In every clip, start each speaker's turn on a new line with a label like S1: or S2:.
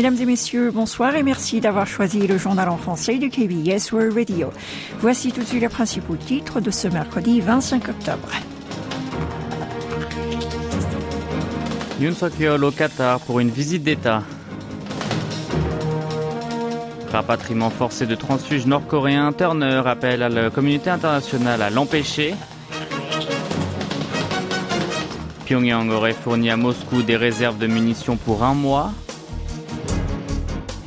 S1: Mesdames et messieurs, bonsoir et merci d'avoir choisi le journal en français de KBS World Radio. Voici tout de suite les principaux titres de ce mercredi 25 octobre.
S2: Yoon Suk-yeol au Qatar pour une visite d'État. Rapatriement forcé de transfuges nord-coréens, Turner appelle à la communauté internationale à l'empêcher. Pyongyang aurait fourni à Moscou des réserves de munitions pour un mois.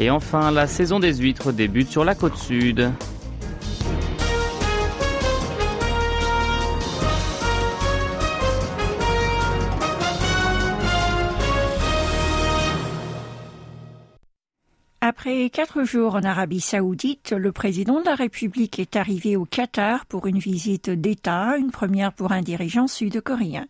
S2: Et enfin, la saison des huîtres débute sur la côte sud.
S1: Après quatre jours en Arabie saoudite, le président de la République est arrivé au Qatar pour une visite d'État, une première pour un dirigeant sud-coréen.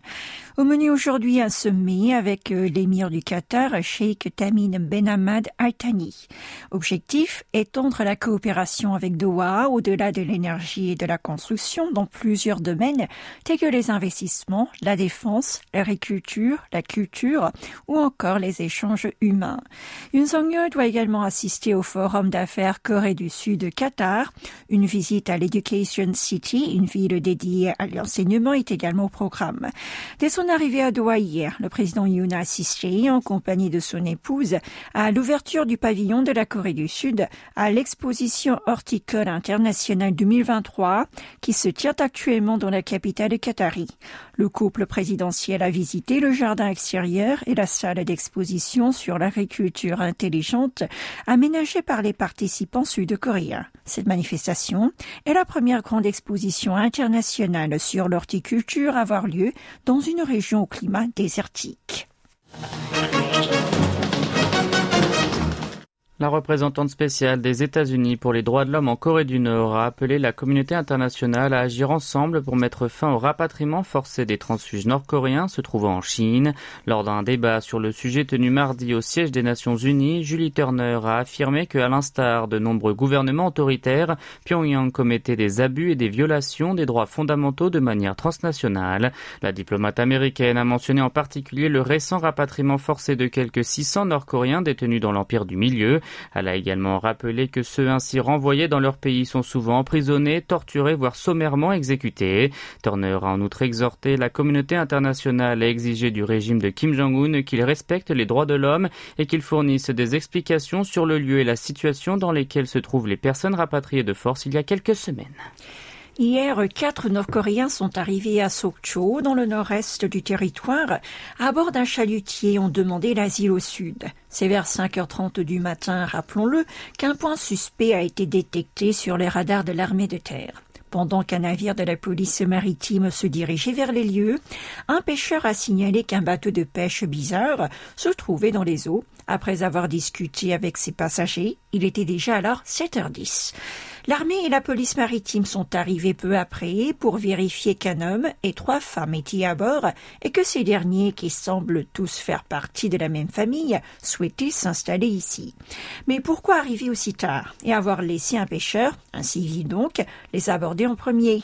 S1: Au menu aujourd'hui, un sommet avec euh, l'émir du Qatar, Sheikh Tamim Ben Hamad Al Thani. Objectif, étendre la coopération avec Doha au-delà de l'énergie et de la construction dans plusieurs domaines tels que les investissements, la défense, l'agriculture, la culture ou encore les échanges humains. Une doit également assister au forum d'affaires Corée du Sud Qatar. Une visite à l'Education City, une ville dédiée à l'enseignement, est également au programme. Dès son arrivée à Doha hier, le président Yoon a assisté, en compagnie de son épouse, à l'ouverture du pavillon de la Corée du Sud à l'exposition horticole internationale 2023 qui se tient actuellement dans la capitale qatari. Le couple présidentiel a visité le jardin extérieur et la salle d'exposition sur l'agriculture intelligente aménagée par les participants sud-coréens. Cette manifestation est la première grande exposition internationale sur l'horticulture à avoir lieu dans une région au climat désertique.
S2: La représentante spéciale des États-Unis pour les droits de l'homme en Corée du Nord a appelé la communauté internationale à agir ensemble pour mettre fin au rapatriement forcé des transfuges nord-coréens se trouvant en Chine. Lors d'un débat sur le sujet tenu mardi au siège des Nations Unies, Julie Turner a affirmé que, à l'instar de nombreux gouvernements autoritaires, Pyongyang commettait des abus et des violations des droits fondamentaux de manière transnationale. La diplomate américaine a mentionné en particulier le récent rapatriement forcé de quelques 600 Nord-Coréens détenus dans l'Empire du Milieu. Elle a également rappelé que ceux ainsi renvoyés dans leur pays sont souvent emprisonnés, torturés, voire sommairement exécutés. Turner a en outre exhorté la communauté internationale à exiger du régime de Kim Jong-un qu'il respecte les droits de l'homme et qu'il fournisse des explications sur le lieu et la situation dans lesquelles se trouvent les personnes rapatriées de force il y a quelques semaines.
S1: Hier, quatre Nord-Coréens sont arrivés à Sokcho, dans le nord-est du territoire, à bord d'un chalutier ont demandé l'asile au sud. C'est vers 5h30 du matin, rappelons-le, qu'un point suspect a été détecté sur les radars de l'armée de terre. Pendant qu'un navire de la police maritime se dirigeait vers les lieux, un pêcheur a signalé qu'un bateau de pêche bizarre se trouvait dans les eaux. Après avoir discuté avec ses passagers, il était déjà alors 7h10. L'armée et la police maritime sont arrivés peu après pour vérifier qu'un homme et trois femmes étaient à bord et que ces derniers, qui semblent tous faire partie de la même famille, souhaitaient s'installer ici. Mais pourquoi arriver aussi tard et avoir laissé un pêcheur, un civil donc, les aborder en premier?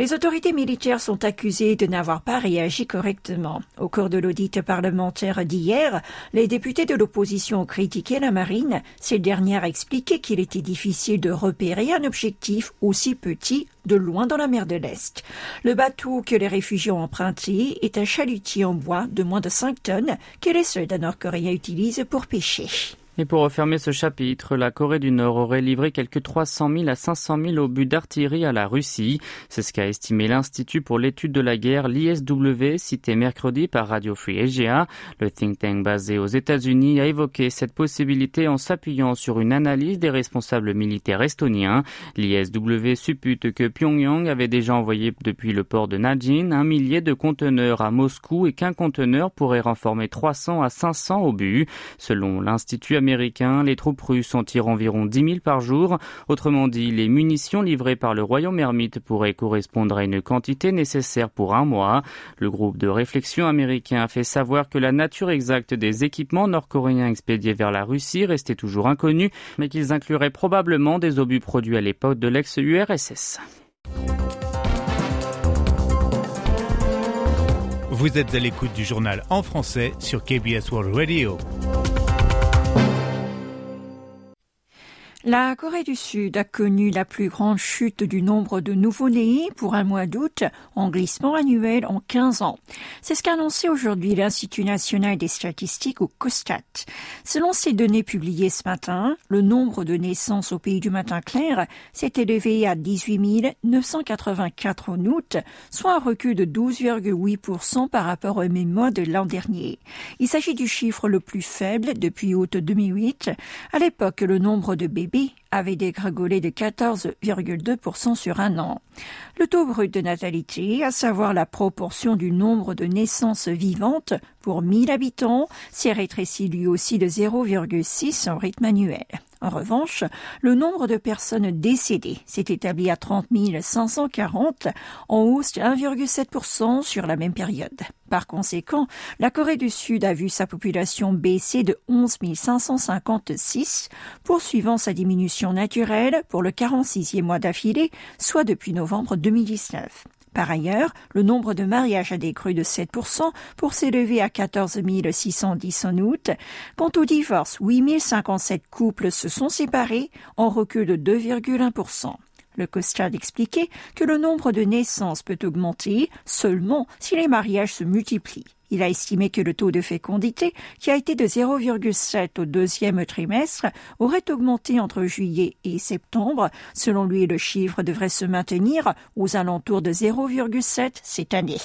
S1: Les autorités militaires sont accusées de n'avoir pas réagi correctement. Au cours de l'audit parlementaire d'hier, les députés de l'opposition ont critiqué la marine. Cette dernière a expliqué qu'il était difficile de repérer un objectif aussi petit de loin dans la mer de l'Est. Le bateau que les réfugiés ont emprunté est un chalutier en bois de moins de 5 tonnes que les soldats nord-coréens utilisent pour pêcher.
S2: Et pour refermer ce chapitre, la Corée du Nord aurait livré quelques 300 000 à 500 000 obus d'artillerie à la Russie. C'est ce qu'a estimé l'Institut pour l'étude de la guerre, l'ISW, cité mercredi par Radio Free Asia. Le think tank basé aux États-Unis a évoqué cette possibilité en s'appuyant sur une analyse des responsables militaires estoniens. L'ISW suppute que Pyongyang avait déjà envoyé depuis le port de Najin un millier de conteneurs à Moscou et qu'un conteneur pourrait renformer 300 à 500 obus. Selon l'Institut américain les troupes russes en tirent environ 10 000 par jour. Autrement dit, les munitions livrées par le royaume ermite pourraient correspondre à une quantité nécessaire pour un mois. Le groupe de réflexion américain a fait savoir que la nature exacte des équipements nord-coréens expédiés vers la Russie restait toujours inconnue, mais qu'ils incluraient probablement des obus produits à l'époque de l'ex-URSS.
S3: Vous êtes à l'écoute du journal en français sur KBS World Radio.
S1: La Corée du Sud a connu la plus grande chute du nombre de nouveau-nés pour un mois d'août en glissement annuel en 15 ans. C'est ce qu'a annoncé aujourd'hui l'Institut national des statistiques au COSTAT. Selon ces données publiées ce matin, le nombre de naissances au pays du matin clair s'est élevé à 18 984 en août, soit un recul de 12,8% par rapport au même mois de l'an dernier. Il s'agit du chiffre le plus faible depuis août 2008. À l'époque, le nombre de bébés avait dégringolé de 14,2% sur un an. Le taux brut de natalité, à savoir la proportion du nombre de naissances vivantes pour 1000 habitants, s'est rétréci lui aussi de 0,6 en rythme annuel. En revanche, le nombre de personnes décédées s'est établi à 30 540, en hausse de 1,7% sur la même période. Par conséquent, la Corée du Sud a vu sa population baisser de 11 556, poursuivant sa diminution naturelle pour le 46e mois d'affilée, soit depuis novembre 2019. Par ailleurs, le nombre de mariages a décru de 7% pour s'élever à 14 610 en août. Quant au divorce, 8 057 couples se sont séparés en recul de 2,1%. Le Costard expliquait que le nombre de naissances peut augmenter seulement si les mariages se multiplient. Il a estimé que le taux de fécondité, qui a été de 0,7 au deuxième trimestre, aurait augmenté entre juillet et septembre. Selon lui, le chiffre devrait se maintenir aux alentours de 0,7 cette année.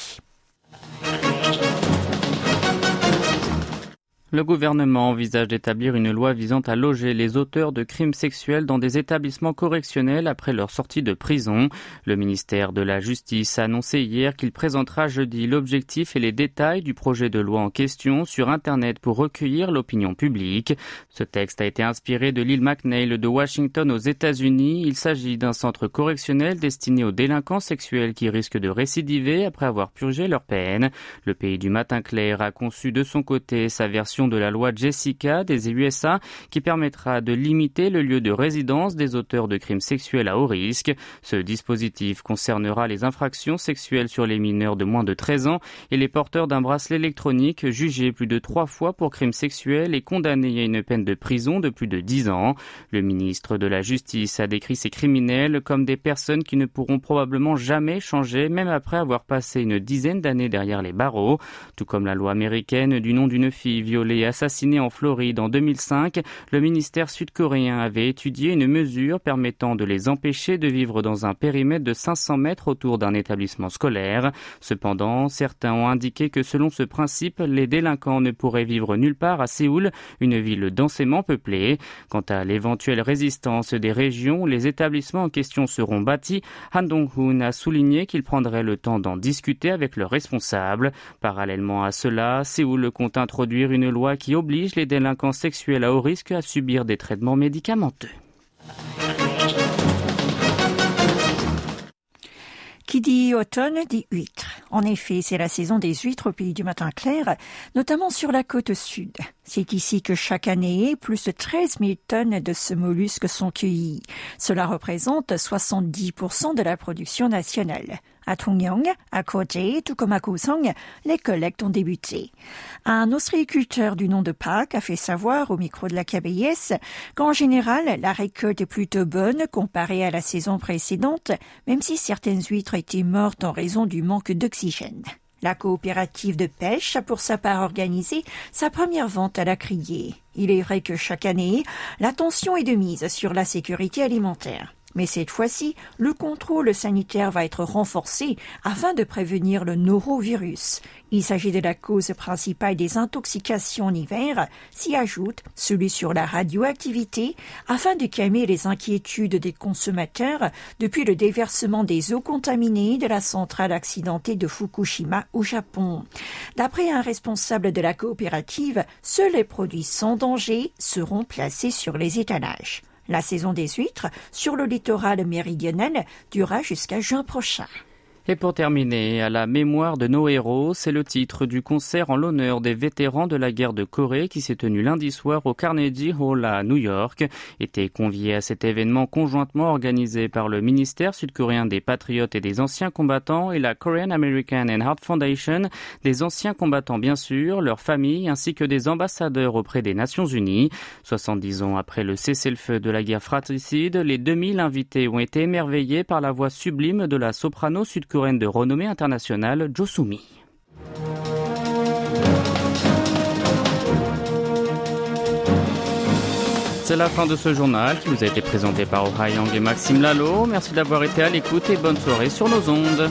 S2: Le gouvernement envisage d'établir une loi visant à loger les auteurs de crimes sexuels dans des établissements correctionnels après leur sortie de prison. Le ministère de la Justice a annoncé hier qu'il présentera jeudi l'objectif et les détails du projet de loi en question sur Internet pour recueillir l'opinion publique. Ce texte a été inspiré de l'île McNeil de Washington aux États-Unis. Il s'agit d'un centre correctionnel destiné aux délinquants sexuels qui risquent de récidiver après avoir purgé leur peine. Le pays du matin clair a conçu de son côté sa version de la loi Jessica des USA qui permettra de limiter le lieu de résidence des auteurs de crimes sexuels à haut risque. Ce dispositif concernera les infractions sexuelles sur les mineurs de moins de 13 ans et les porteurs d'un bracelet électronique jugés plus de trois fois pour crimes sexuels et condamnés à une peine de prison de plus de 10 ans. Le ministre de la Justice a décrit ces criminels comme des personnes qui ne pourront probablement jamais changer même après avoir passé une dizaine d'années derrière les barreaux, tout comme la loi américaine du nom d'une fille violée assassiné en Floride en 2005, le ministère sud-coréen avait étudié une mesure permettant de les empêcher de vivre dans un périmètre de 500 mètres autour d'un établissement scolaire. Cependant, certains ont indiqué que selon ce principe, les délinquants ne pourraient vivre nulle part à Séoul, une ville densément peuplée. Quant à l'éventuelle résistance des régions les établissements en question seront bâtis, Han Dong-hoon a souligné qu'il prendrait le temps d'en discuter avec leurs responsables. Parallèlement à cela, Séoul compte introduire une loi qui oblige les délinquants sexuels à haut risque à subir des traitements médicamenteux.
S1: Qui dit automne dit huîtres. En effet, c'est la saison des huîtres au pays du matin clair, notamment sur la côte sud. C'est ici que chaque année, plus de 13 000 tonnes de ce mollusque sont cueillies. Cela représente 70% de la production nationale. À Tungyong, à Koje, tout comme à Kusong, les collectes ont débuté. Un ostréiculteur du nom de Park a fait savoir au micro de la KBS qu'en général, la récolte est plutôt bonne comparée à la saison précédente, même si certaines huîtres étaient mortes en raison du manque d'oxygène. La coopérative de pêche a pour sa part organisé sa première vente à la criée. Il est vrai que chaque année, l'attention est de mise sur la sécurité alimentaire. Mais cette fois-ci, le contrôle sanitaire va être renforcé afin de prévenir le norovirus. Il s'agit de la cause principale des intoxications en hiver, s'y ajoute celui sur la radioactivité, afin de calmer les inquiétudes des consommateurs depuis le déversement des eaux contaminées de la centrale accidentée de Fukushima au Japon. D'après un responsable de la coopérative, seuls les produits sans danger seront placés sur les étalages. La saison des huîtres sur le littoral méridional durera jusqu'à juin prochain.
S2: Et pour terminer, à la mémoire de nos héros, c'est le titre du concert en l'honneur des vétérans de la guerre de Corée qui s'est tenu lundi soir au Carnegie Hall à New York. Était convié à cet événement conjointement organisé par le ministère sud-coréen des patriotes et des anciens combattants et la Korean American and Heart Foundation, des anciens combattants bien sûr, leurs familles ainsi que des ambassadeurs auprès des Nations Unies. 70 ans après le cessez-le-feu de la guerre fratricide, les 2000 invités ont été émerveillés par la voix sublime de la soprano sud-coréenne de renommée internationale Josumi. C'est la fin de ce journal qui vous a été présenté par Ohayang et Maxime Lalo. Merci d'avoir été à l'écoute et bonne soirée sur nos ondes.